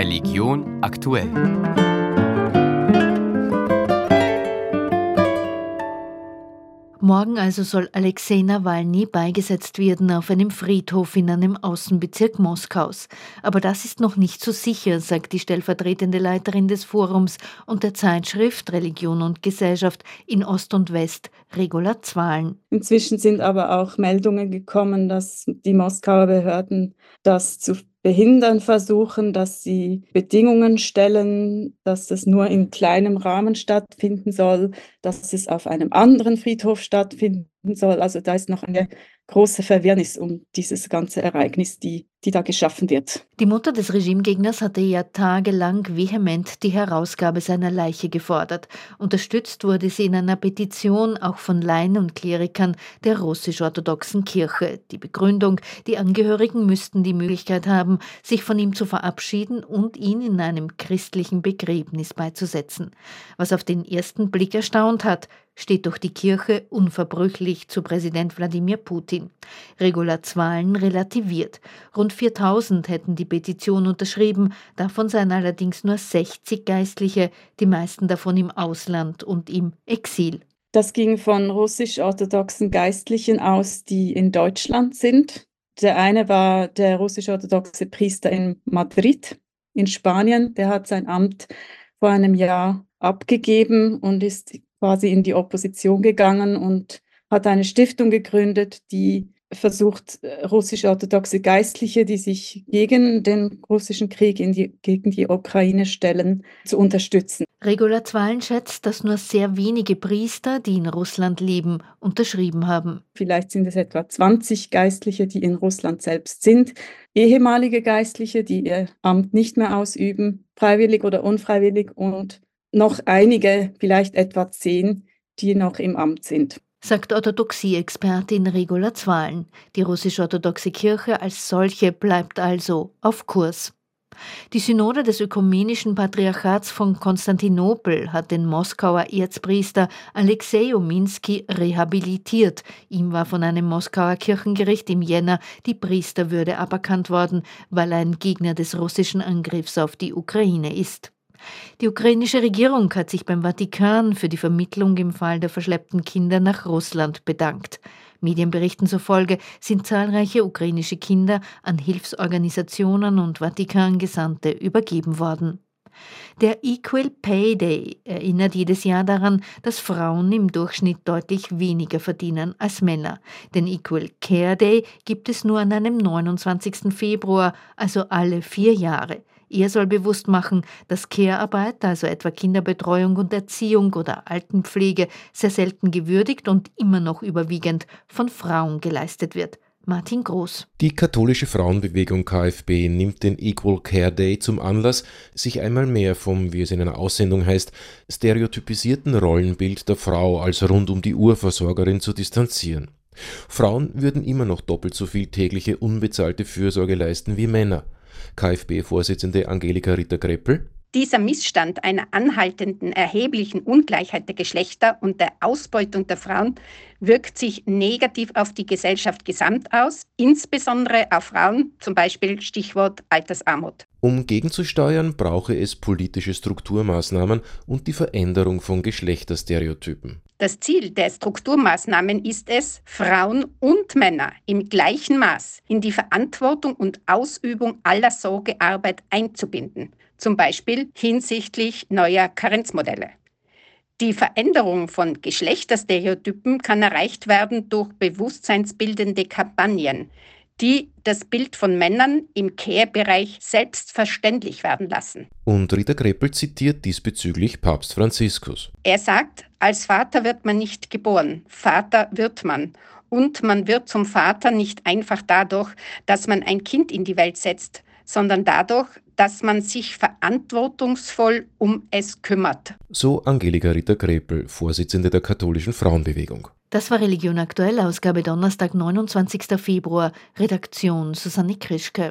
Religion aktuell. Morgen also soll Alexei Nawalny beigesetzt werden auf einem Friedhof in einem Außenbezirk Moskaus. Aber das ist noch nicht so sicher, sagt die stellvertretende Leiterin des Forums und der Zeitschrift Religion und Gesellschaft in Ost und West, Regula Zwahlen. Inzwischen sind aber auch Meldungen gekommen, dass die Moskauer Behörden das zu behindern versuchen, dass sie Bedingungen stellen, dass es nur in kleinem Rahmen stattfinden soll, dass es auf einem anderen Friedhof stattfinden soll. Also da ist noch eine große Verwirrnis um dieses ganze Ereignis, die, die da geschaffen wird. Die Mutter des Regimegegners hatte ja tagelang vehement die Herausgabe seiner Leiche gefordert. Unterstützt wurde sie in einer Petition auch von Laien und Klerikern der russisch-orthodoxen Kirche. Die Begründung, die Angehörigen müssten die Möglichkeit haben, sich von ihm zu verabschieden und ihn in einem christlichen Begräbnis beizusetzen. Was auf den ersten Blick erstaunt hat, steht doch die Kirche unverbrüchlich zu Präsident Wladimir Putin. Regularzwahlen relativiert. Rund 4000 hätten die Petition unterschrieben, davon seien allerdings nur 60 Geistliche, die meisten davon im Ausland und im Exil. Das ging von russisch-orthodoxen Geistlichen aus, die in Deutschland sind. Der eine war der russisch-orthodoxe Priester in Madrid in Spanien. Der hat sein Amt vor einem Jahr abgegeben und ist quasi in die Opposition gegangen und hat eine Stiftung gegründet, die versucht, äh, russisch-orthodoxe Geistliche, die sich gegen den russischen Krieg die, gegen die Ukraine stellen, zu unterstützen. Regula Zwalen schätzt, dass nur sehr wenige Priester, die in Russland leben, unterschrieben haben. Vielleicht sind es etwa 20 Geistliche, die in Russland selbst sind, ehemalige Geistliche, die ihr Amt nicht mehr ausüben, freiwillig oder unfreiwillig und noch einige, vielleicht etwa zehn, die noch im Amt sind. Sagt Orthodoxie-Expertin Regula Zwalen. Die russisch-orthodoxe Kirche als solche bleibt also auf Kurs. Die Synode des Ökumenischen Patriarchats von Konstantinopel hat den Moskauer Erzpriester Alexei Ominski rehabilitiert. Ihm war von einem Moskauer Kirchengericht im Jänner die Priesterwürde aberkannt worden, weil er ein Gegner des russischen Angriffs auf die Ukraine ist. Die ukrainische Regierung hat sich beim Vatikan für die Vermittlung im Fall der verschleppten Kinder nach Russland bedankt. Medienberichten zufolge sind zahlreiche ukrainische Kinder an Hilfsorganisationen und Vatikangesandte übergeben worden. Der Equal Pay Day erinnert jedes Jahr daran, dass Frauen im Durchschnitt deutlich weniger verdienen als Männer. Den Equal Care Day gibt es nur an einem 29. Februar, also alle vier Jahre. Er soll bewusst machen, dass Care-Arbeit, also etwa Kinderbetreuung und Erziehung oder Altenpflege, sehr selten gewürdigt und immer noch überwiegend von Frauen geleistet wird. Martin Groß. Die katholische Frauenbewegung KfB nimmt den Equal Care Day zum Anlass, sich einmal mehr vom, wie es in einer Aussendung heißt, stereotypisierten Rollenbild der Frau als rund um die Uhr Versorgerin zu distanzieren. Frauen würden immer noch doppelt so viel tägliche unbezahlte Fürsorge leisten wie Männer. KfB-Vorsitzende Angelika Ritter-Greppel. Dieser Missstand einer anhaltenden erheblichen Ungleichheit der Geschlechter und der Ausbeutung der Frauen wirkt sich negativ auf die Gesellschaft gesamt aus, insbesondere auf Frauen, zum Beispiel Stichwort Altersarmut. Um gegenzusteuern, brauche es politische Strukturmaßnahmen und die Veränderung von Geschlechterstereotypen. Das Ziel der Strukturmaßnahmen ist es, Frauen und Männer im gleichen Maß in die Verantwortung und Ausübung aller Sorgearbeit einzubinden, zum Beispiel hinsichtlich neuer Karenzmodelle. Die Veränderung von Geschlechterstereotypen kann erreicht werden durch bewusstseinsbildende Kampagnen, die das Bild von Männern im Care-Bereich selbstverständlich werden lassen. Und Rita Greppel zitiert diesbezüglich Papst Franziskus. Er sagt, als Vater wird man nicht geboren, Vater wird man. Und man wird zum Vater nicht einfach dadurch, dass man ein Kind in die Welt setzt, sondern dadurch, dass man sich verantwortungsvoll um es kümmert. So Angelika Ritter-Krepel, Vorsitzende der katholischen Frauenbewegung. Das war Religion aktuell, Ausgabe Donnerstag, 29. Februar, Redaktion Susanne Krischke.